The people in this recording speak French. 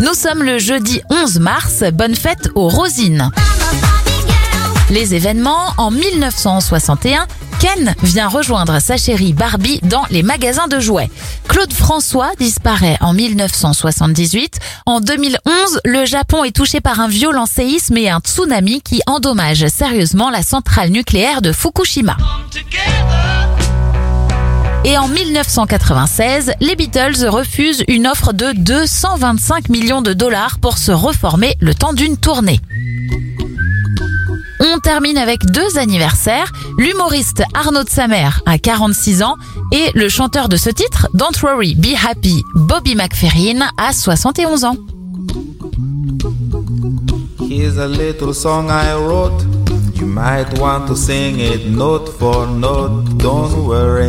Nous sommes le jeudi 11 mars, bonne fête aux Rosines. Les événements, en 1961, Ken vient rejoindre sa chérie Barbie dans les magasins de jouets. Claude François disparaît en 1978. En 2011, le Japon est touché par un violent séisme et un tsunami qui endommage sérieusement la centrale nucléaire de Fukushima. Et en 1996, les Beatles refusent une offre de 225 millions de dollars pour se reformer le temps d'une tournée. On termine avec deux anniversaires. L'humoriste Arnaud de Samer a 46 ans et le chanteur de ce titre, Don't Worry, Be Happy, Bobby McFerrin, a 71 ans. A. You might want to sing it note for note. Don't worry.